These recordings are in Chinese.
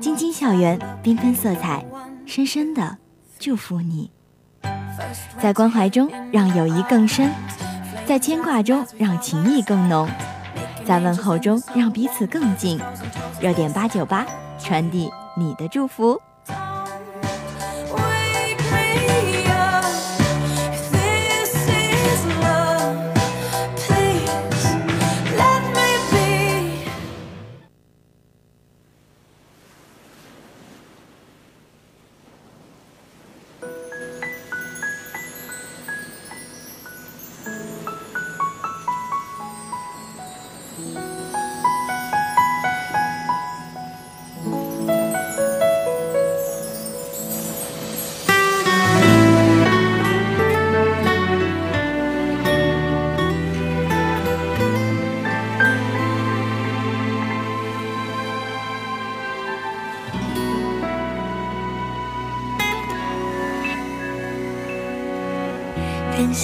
晶晶校园，缤纷色彩，深深的祝福你。在关怀中让友谊更深，在牵挂中让情谊更浓，在问候中让彼此更近。热点八九八，传递你的祝福。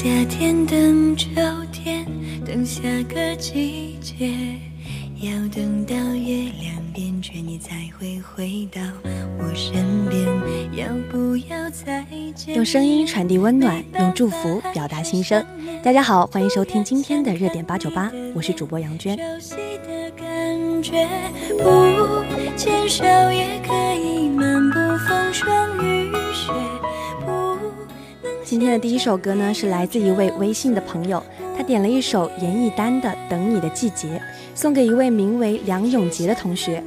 夏天，等秋天，等下个季节，要等到月亮变缺，你才会回到我身边。要不要再见？用声音传递温暖，用祝福表达心声。大家好，欢迎收听今天的热点八九八，我是主播杨娟。熟悉的感觉，不牵手也可以漫步风霜雨雪。今天的第一首歌呢，是来自一位微信的朋友，他点了一首严艺丹的《等你的季节》，送给一位名为梁永杰的同学。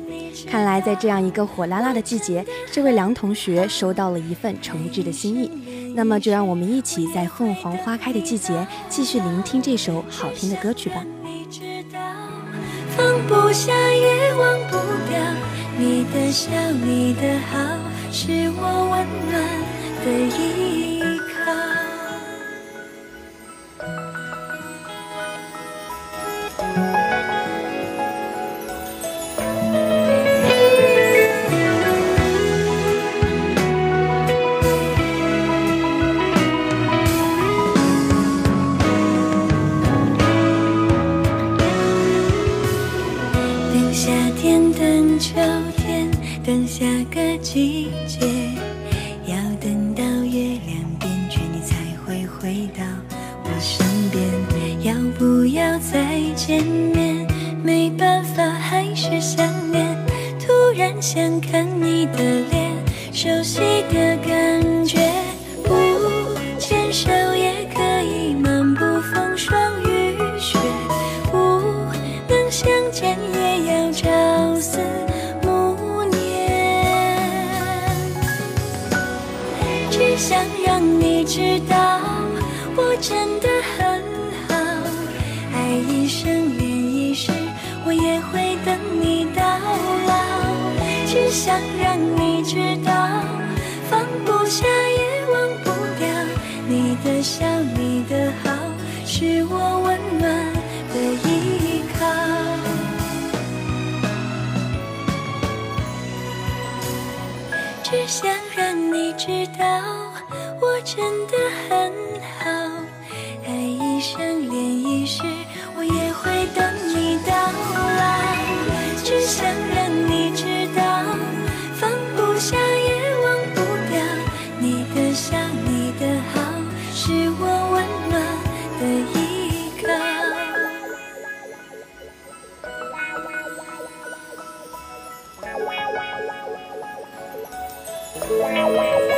看来在这样一个火辣辣的季节，这位梁同学收到了一份诚挚的心意。那么，就让我们一起在凤凰花开的季节，继续聆听这首好听的歌曲吧。你知道，放不下也忘不掉，你的笑，你的好，是我温暖的依想看你的脸，熟悉你的笑，你的好，是我温暖的依靠。只想让你知道，我真的很好，爱一生恋一世，我也会等你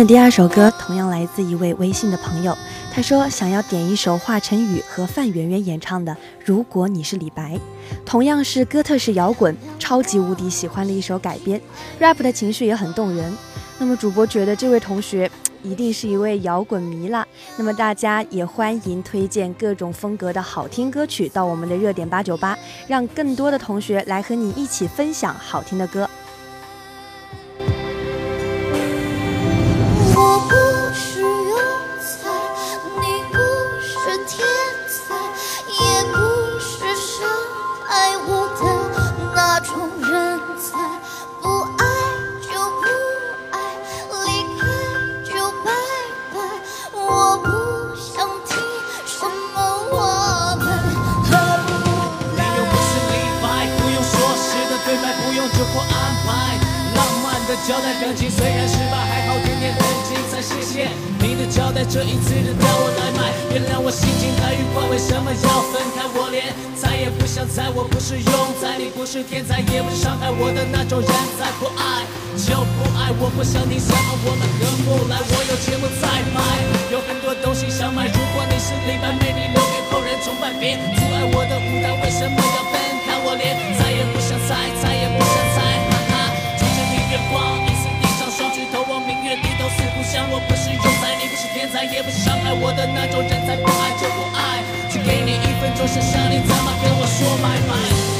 的第二首歌同样来自一位微信的朋友，他说想要点一首华晨宇和范圆圆演唱的《如果你是李白》，同样是哥特式摇滚，超级无敌喜欢的一首改编，rap 的情绪也很动人。那么主播觉得这位同学一定是一位摇滚迷啦。那么大家也欢迎推荐各种风格的好听歌曲到我们的热点八九八，让更多的同学来和你一起分享好听的歌。交代感情虽然失败，还好今天很精彩。谢谢你的交代，这一次的让我来买。原谅我心情太愉快，为什么要分开？我连猜也不想猜。我不是庸才，你不是天才，也不是伤害我的那种人才。不爱就不爱，我不想听什么我们合不来。我有节目在拍，有很多东西想买。如果你是李白，美丽留给后人崇拜。别阻碍我的舞台，为什么要分开？我连猜也不想猜，猜。想。我不是庸才，你不是天才，也不是伤害我的那种人才。不爱就不爱，只给你一分钟，想想你怎么跟我说拜拜。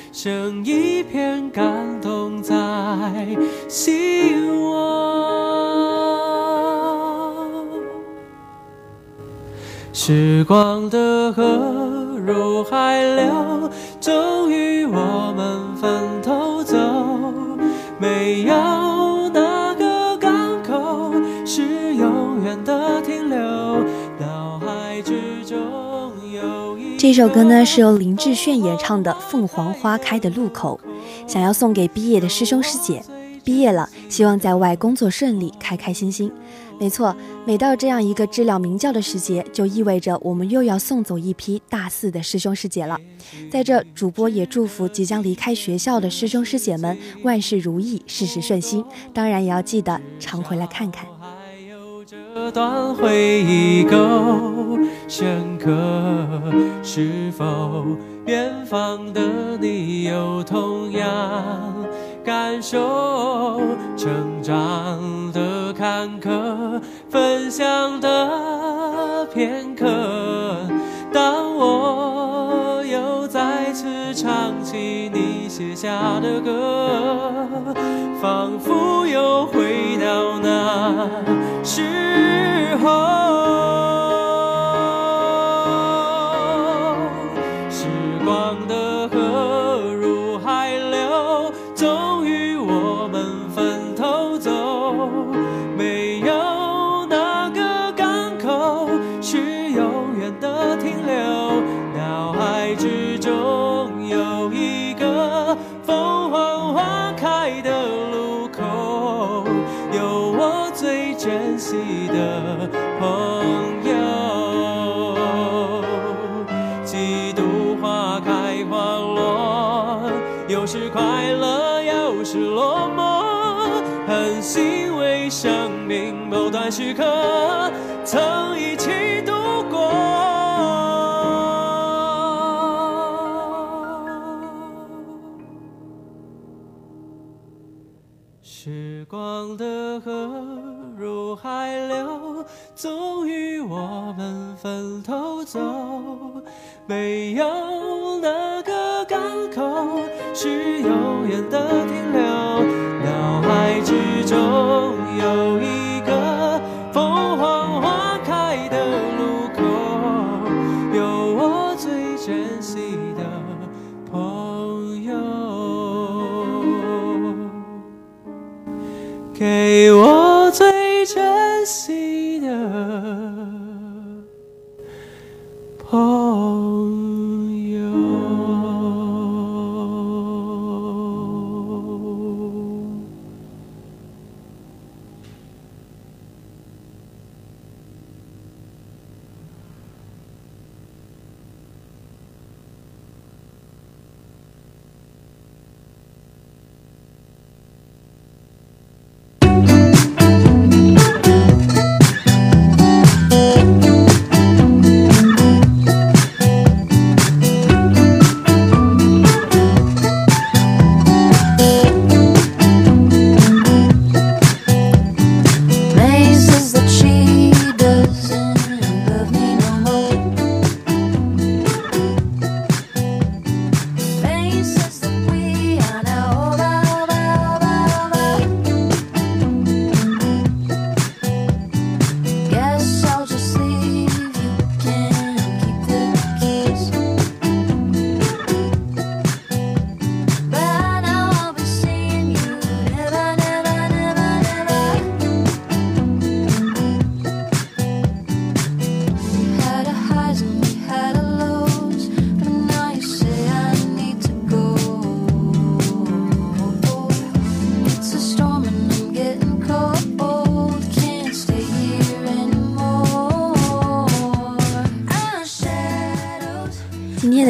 剩一片感动在心窝。时光的河入海流，终于我们分头走。没有这首歌呢是由林志炫演唱的《凤凰花开的路口》，想要送给毕业的师兄师姐。毕业了，希望在外工作顺利，开开心心。没错，每到这样一个知了鸣叫的时节，就意味着我们又要送走一批大四的师兄师姐了。在这，主播也祝福即将离开学校的师兄师姐们万事如意，事事顺心。当然，也要记得常回来看看。这段回忆够深刻，是否远方的你有同样感受？成长的坎坷，分享的片刻，当我又再次唱起写下的歌，仿佛又回到那时候。时光的河入海流，终于我们分头走。没有哪个港口是永远的停留，脑海之中有一给我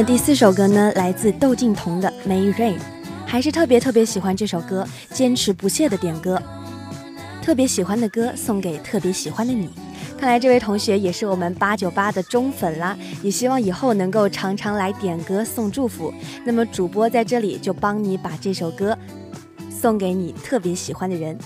第四首歌呢，来自窦靖童的《May Rain》，还是特别特别喜欢这首歌，坚持不懈的点歌。特别喜欢的歌送给特别喜欢的你。看来这位同学也是我们八九八的忠粉啦，也希望以后能够常常来点歌送祝福。那么主播在这里就帮你把这首歌送给你特别喜欢的人。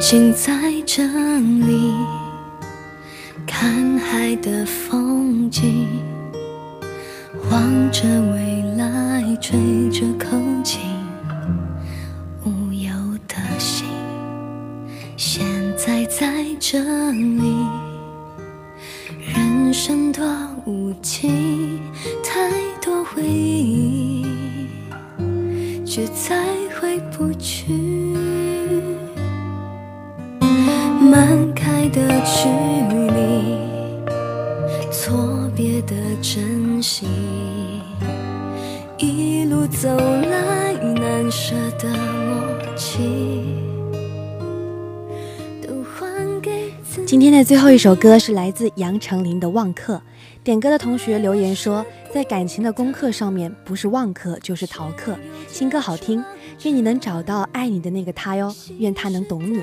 静在这里看海的风景，望着未来，吹着口琴，无忧的心。现在在这里，人生多无情，太多回忆，却再回不去。满开的距离，错别的珍惜，一路走来难舍的默契，今天的最后一首歌是来自杨丞琳的《忘客》。点歌的同学留言说，在感情的功课上面，不是忘客就是逃课。新歌好听，愿你能找到爱你的那个他哟，愿他能懂你。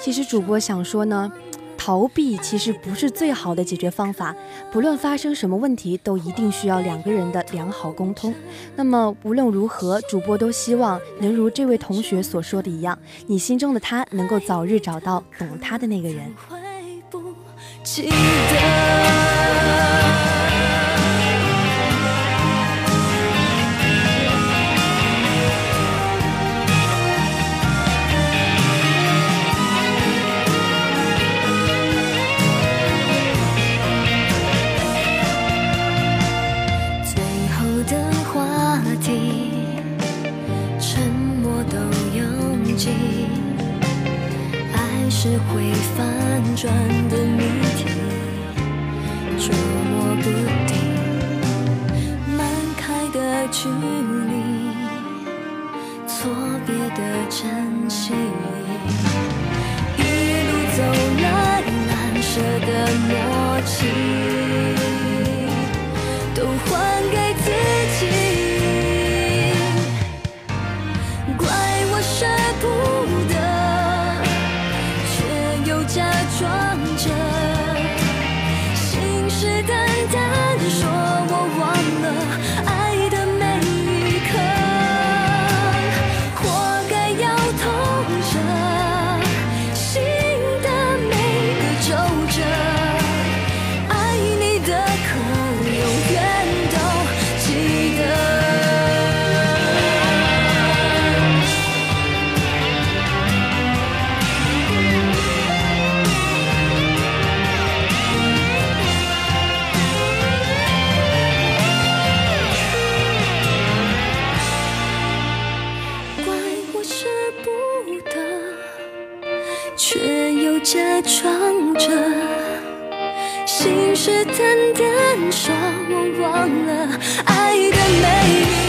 其实主播想说呢，逃避其实不是最好的解决方法。不论发生什么问题，都一定需要两个人的良好沟通。那么无论如何，主播都希望能如这位同学所说的一样，你心中的他能够早日找到懂他的那个人。会不记得。爱是会反转的谜题，捉摸不定。漫开的距离，错别的珍惜，一路走来难舍的默契，却又假装着，信誓旦旦说我忘了爱的美丽。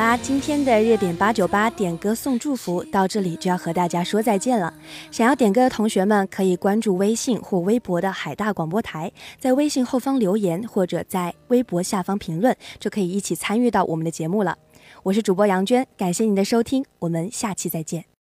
啦，今天的热点八九八点歌送祝福到这里就要和大家说再见了。想要点歌的同学们可以关注微信或微博的海大广播台，在微信后方留言或者在微博下方评论，就可以一起参与到我们的节目了。我是主播杨娟，感谢您的收听，我们下期再见。